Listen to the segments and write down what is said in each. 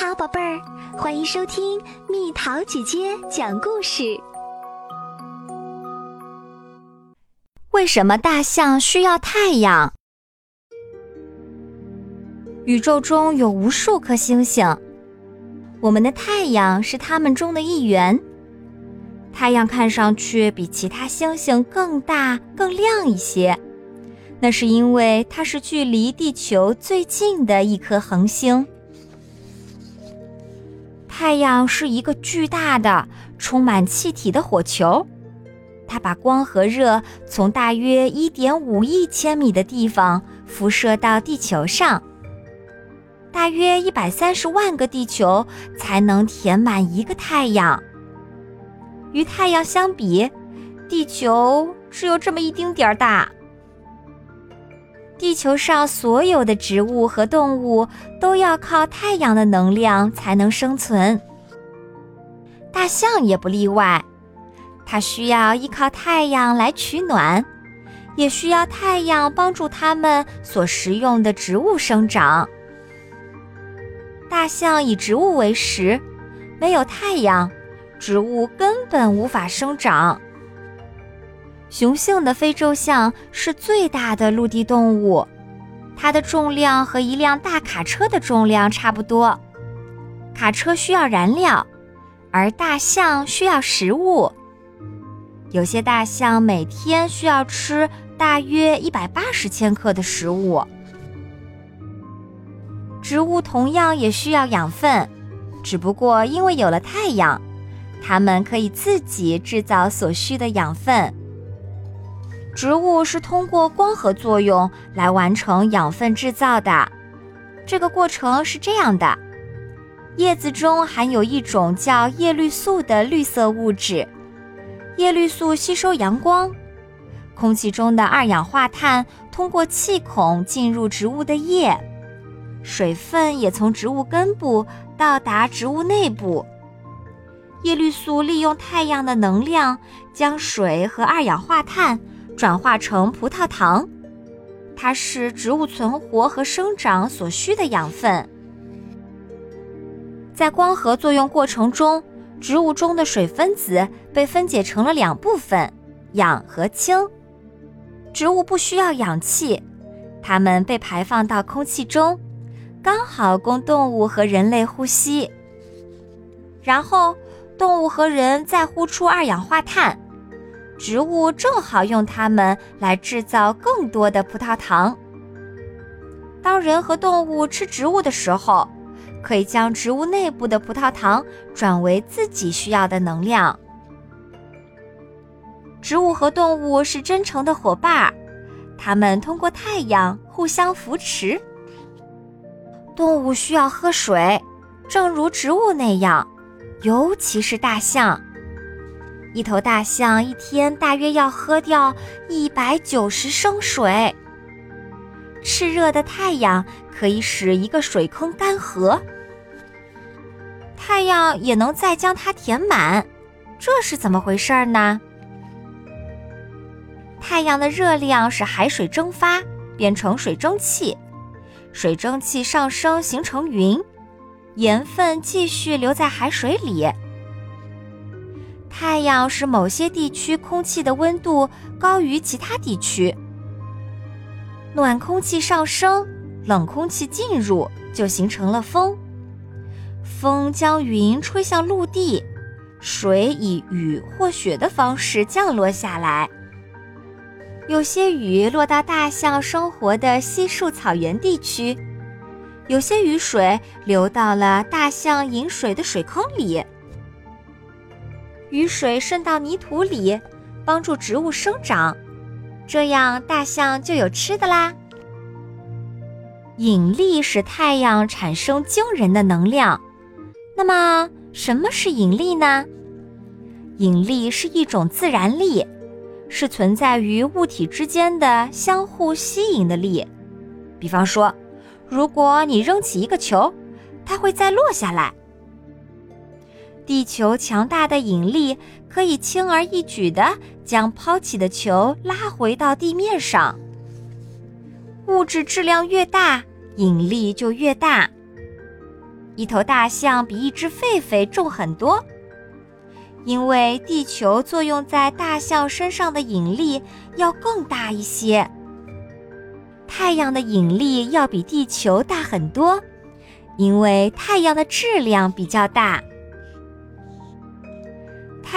好，宝贝儿，欢迎收听蜜桃姐姐讲故事。为什么大象需要太阳？宇宙中有无数颗星星，我们的太阳是它们中的一员。太阳看上去比其他星星更大、更亮一些，那是因为它是距离地球最近的一颗恒星。太阳是一个巨大的、充满气体的火球，它把光和热从大约一点五亿千米的地方辐射到地球上。大约一百三十万个地球才能填满一个太阳。与太阳相比，地球只有这么一丁点儿大。地球上所有的植物和动物都要靠太阳的能量才能生存，大象也不例外。它需要依靠太阳来取暖，也需要太阳帮助它们所食用的植物生长。大象以植物为食，没有太阳，植物根本无法生长。雄性的非洲象是最大的陆地动物，它的重量和一辆大卡车的重量差不多。卡车需要燃料，而大象需要食物。有些大象每天需要吃大约一百八十千克的食物。植物同样也需要养分，只不过因为有了太阳，它们可以自己制造所需的养分。植物是通过光合作用来完成养分制造的。这个过程是这样的：叶子中含有一种叫叶绿素的绿色物质，叶绿素吸收阳光，空气中的二氧化碳通过气孔进入植物的叶，水分也从植物根部到达植物内部。叶绿素利用太阳的能量，将水和二氧化碳。转化成葡萄糖，它是植物存活和生长所需的养分。在光合作用过程中，植物中的水分子被分解成了两部分，氧和氢。植物不需要氧气，它们被排放到空气中，刚好供动物和人类呼吸。然后，动物和人再呼出二氧化碳。植物正好用它们来制造更多的葡萄糖。当人和动物吃植物的时候，可以将植物内部的葡萄糖转为自己需要的能量。植物和动物是真诚的伙伴，它们通过太阳互相扶持。动物需要喝水，正如植物那样，尤其是大象。一头大象一天大约要喝掉一百九十升水。炽热的太阳可以使一个水坑干涸，太阳也能再将它填满，这是怎么回事呢？太阳的热量使海水蒸发，变成水蒸气，水蒸气上升形成云，盐分继续留在海水里。太阳使某些地区空气的温度高于其他地区，暖空气上升，冷空气进入，就形成了风。风将云吹向陆地，水以雨或雪的方式降落下来。有些雨落到大象生活的稀树草原地区，有些雨水流到了大象饮水的水坑里。雨水渗到泥土里，帮助植物生长，这样大象就有吃的啦。引力使太阳产生惊人的能量。那么，什么是引力呢？引力是一种自然力，是存在于物体之间的相互吸引的力。比方说，如果你扔起一个球，它会再落下来。地球强大的引力可以轻而易举地将抛起的球拉回到地面上。物质质量越大，引力就越大。一头大象比一只狒狒重很多，因为地球作用在大象身上的引力要更大一些。太阳的引力要比地球大很多，因为太阳的质量比较大。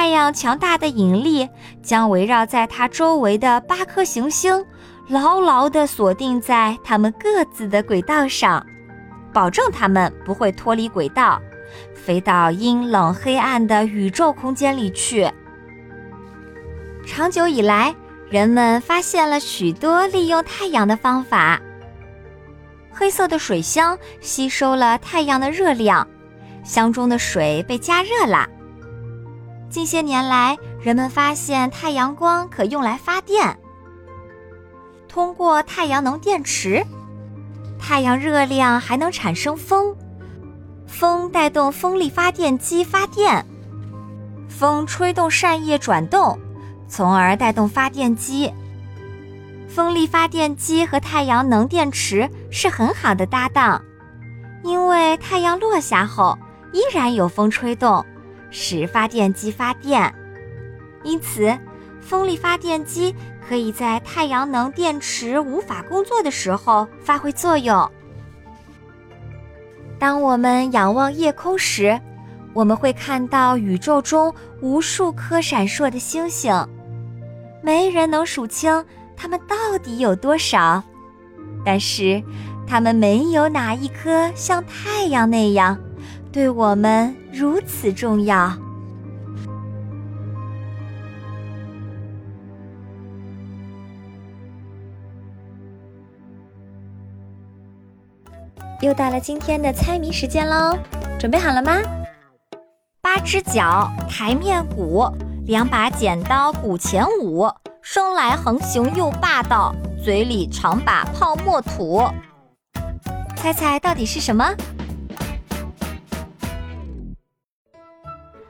太阳强大的引力将围绕在它周围的八颗行星，牢牢地锁定在它们各自的轨道上，保证它们不会脱离轨道，飞到阴冷黑暗的宇宙空间里去。长久以来，人们发现了许多利用太阳的方法。黑色的水箱吸收了太阳的热量，箱中的水被加热了。近些年来，人们发现太阳光可用来发电。通过太阳能电池，太阳热量还能产生风，风带动风力发电机发电，风吹动扇叶转动，从而带动发电机。风力发电机和太阳能电池是很好的搭档，因为太阳落下后依然有风吹动。使发电机发电，因此，风力发电机可以在太阳能电池无法工作的时候发挥作用。当我们仰望夜空时，我们会看到宇宙中无数颗闪烁的星星，没人能数清它们到底有多少，但是，它们没有哪一颗像太阳那样。对我们如此重要。又到了今天的猜谜时间喽，准备好了吗？八只脚，台面鼓，两把剪刀鼓前舞，生来横行又霸道，嘴里常把泡沫吐。猜猜到底是什么？